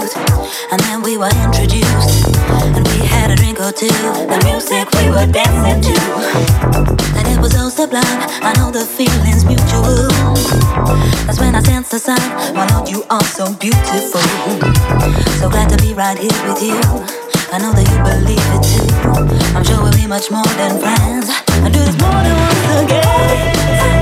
And then we were introduced. And we had a drink or two. The music we were dancing to. And it was so sublime. I know the feeling's mutual. That's when I sensed the sign. Why not? You are so beautiful. So glad to be right here with you. I know that you believe it too. I'm sure we'll be much more than friends. And do this more than once again.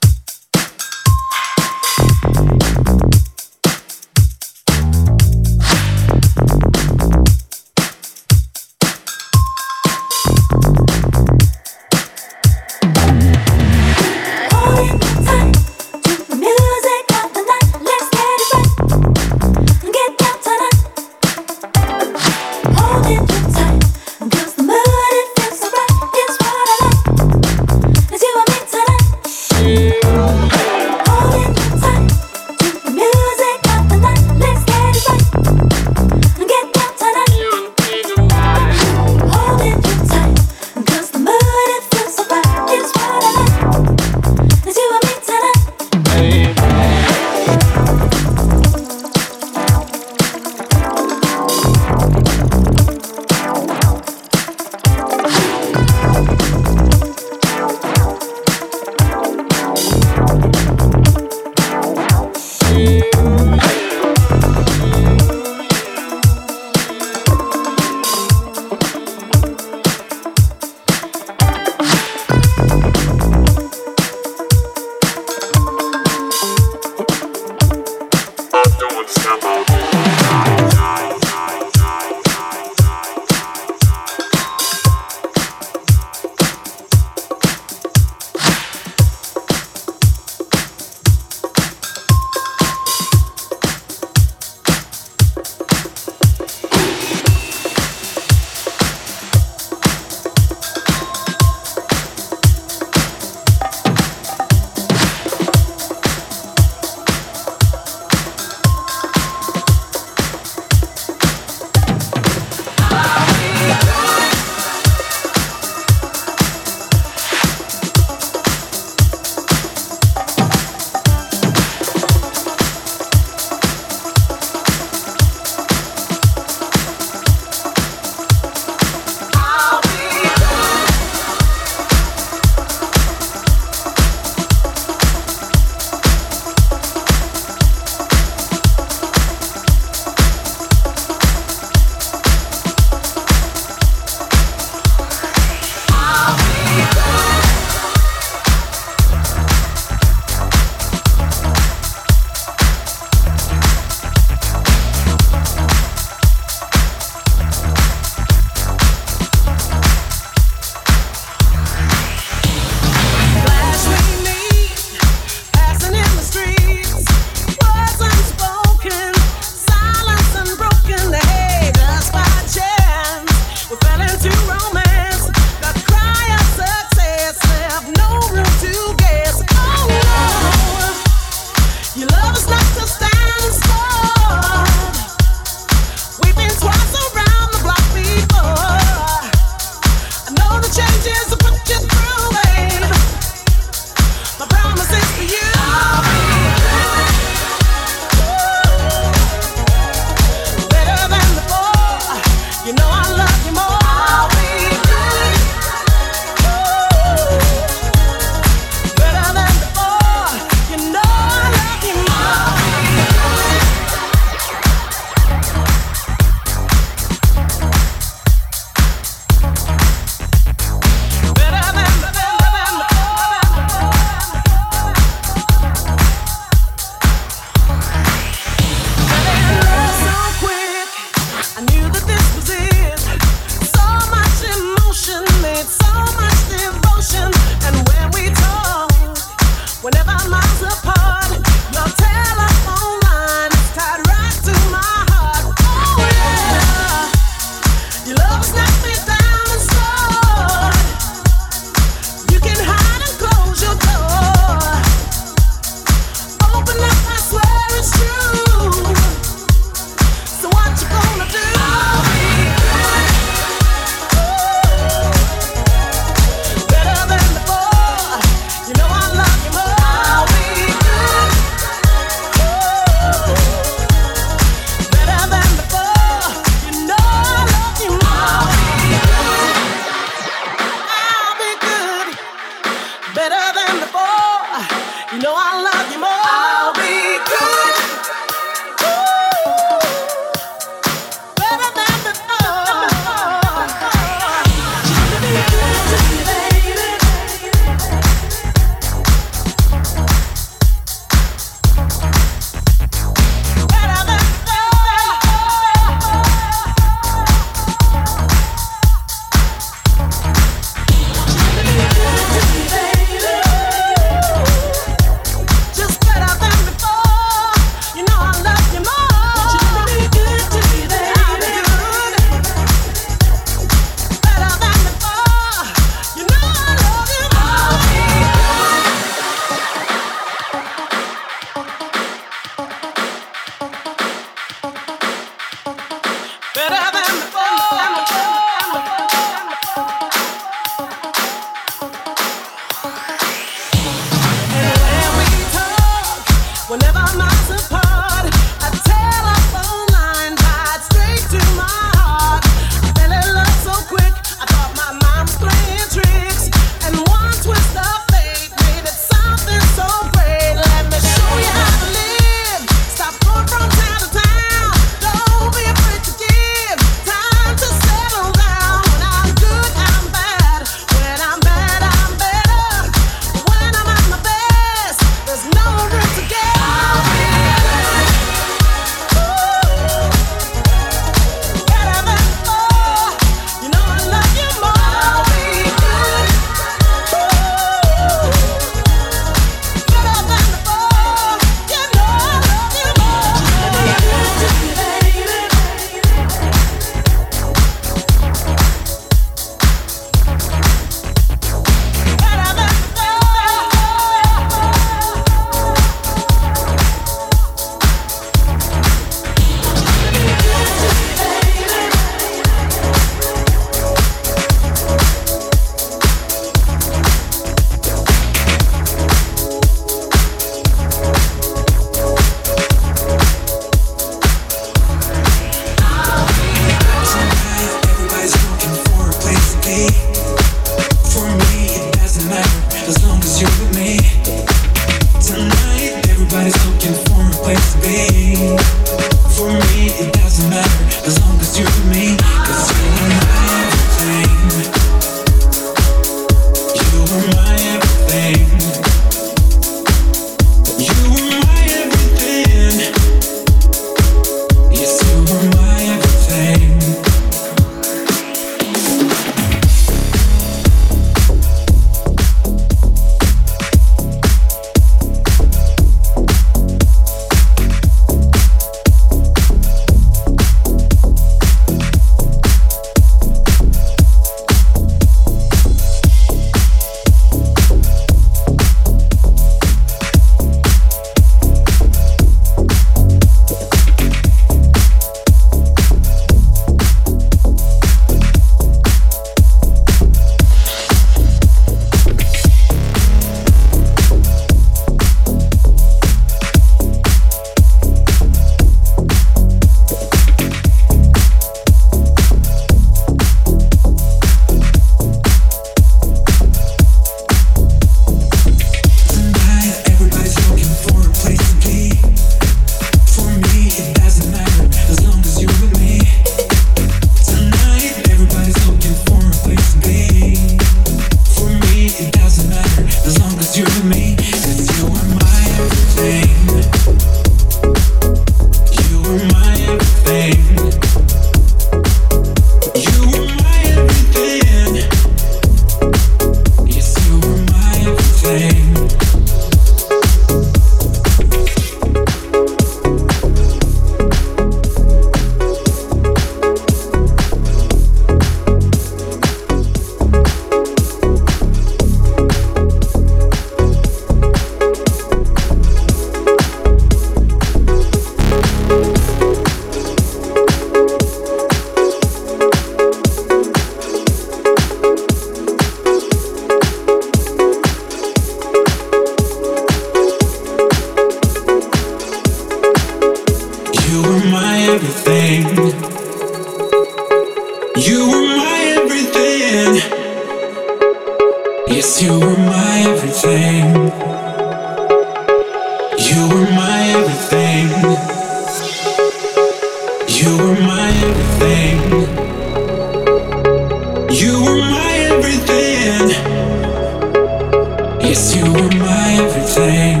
Yes, you were my everything.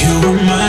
You were my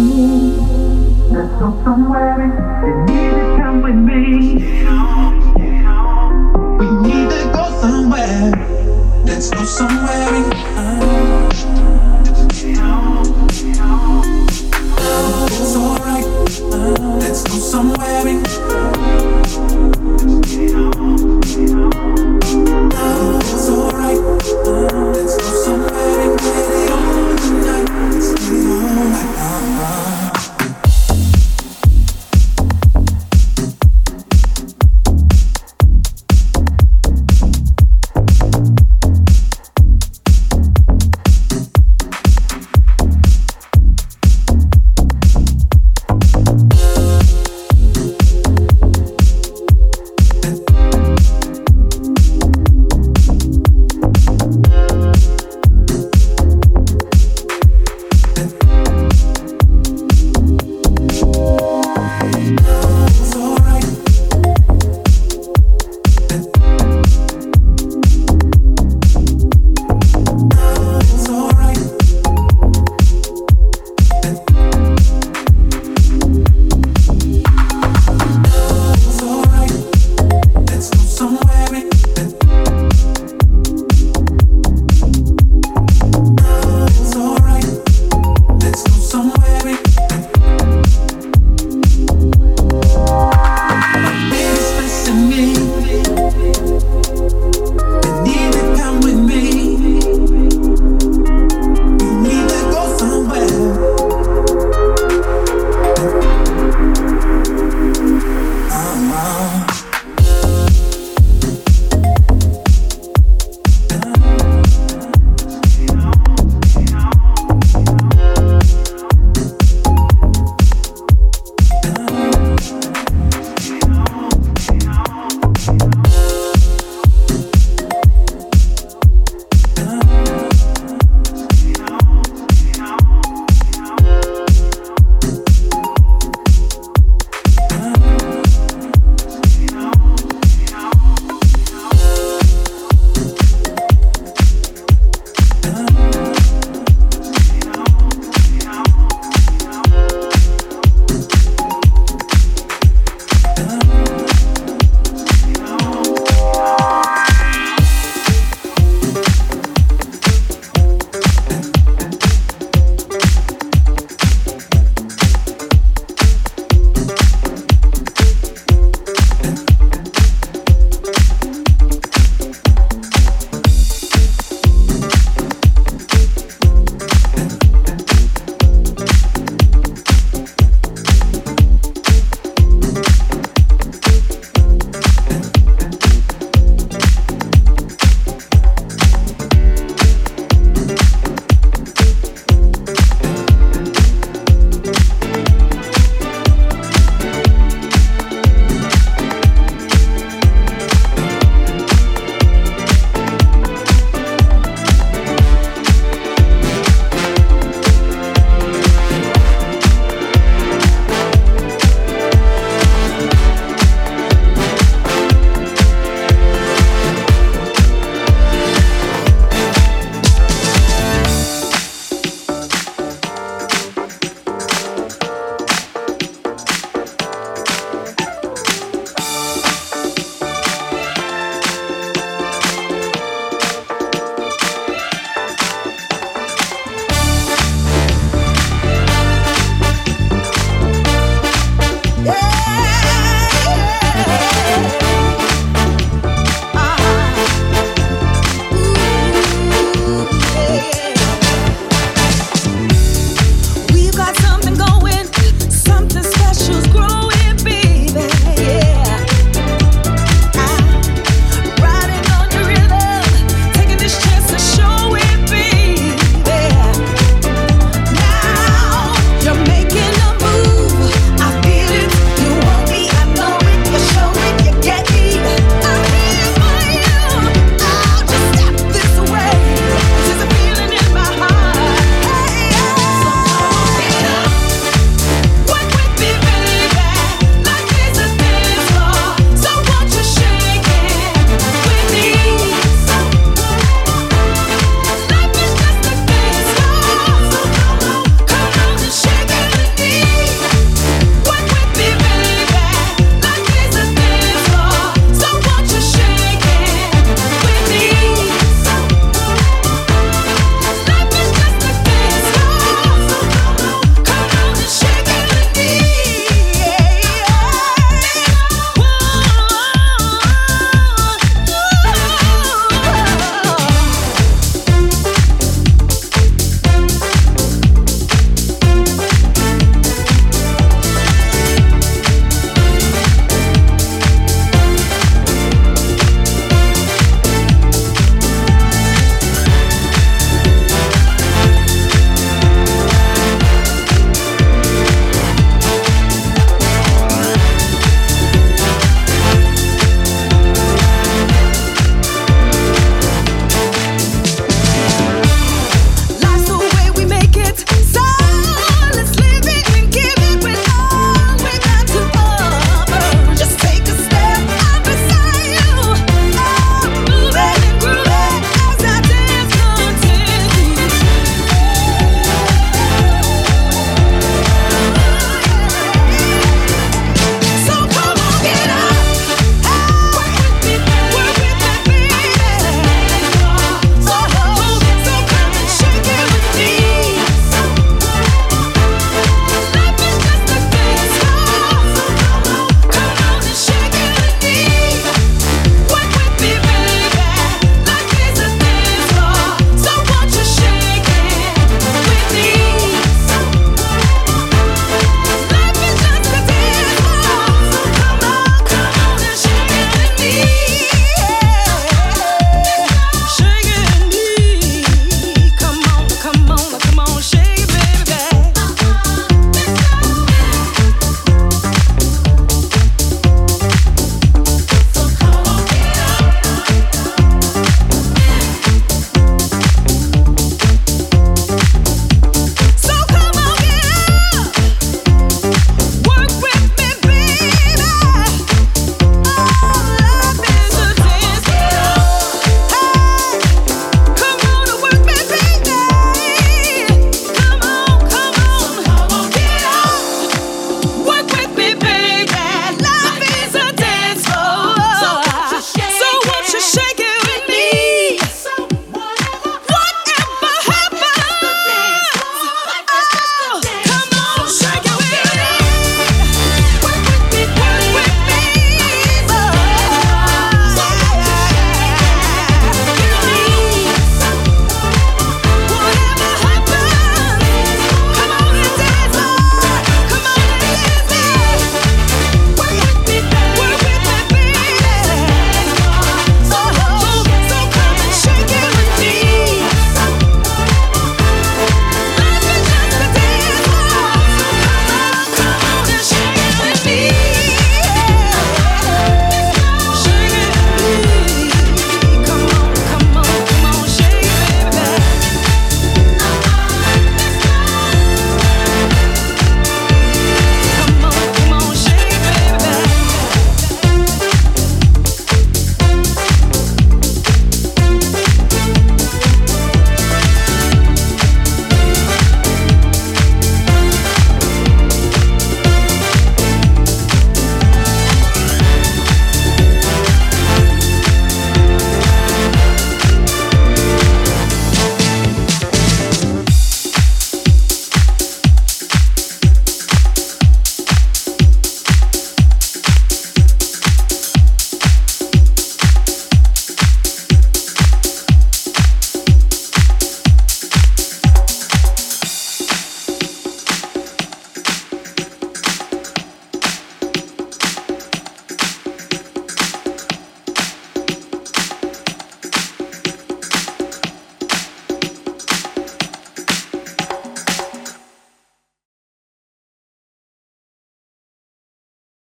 Let's go somewhere you need to come with me. We need to go somewhere. Let's go somewhere.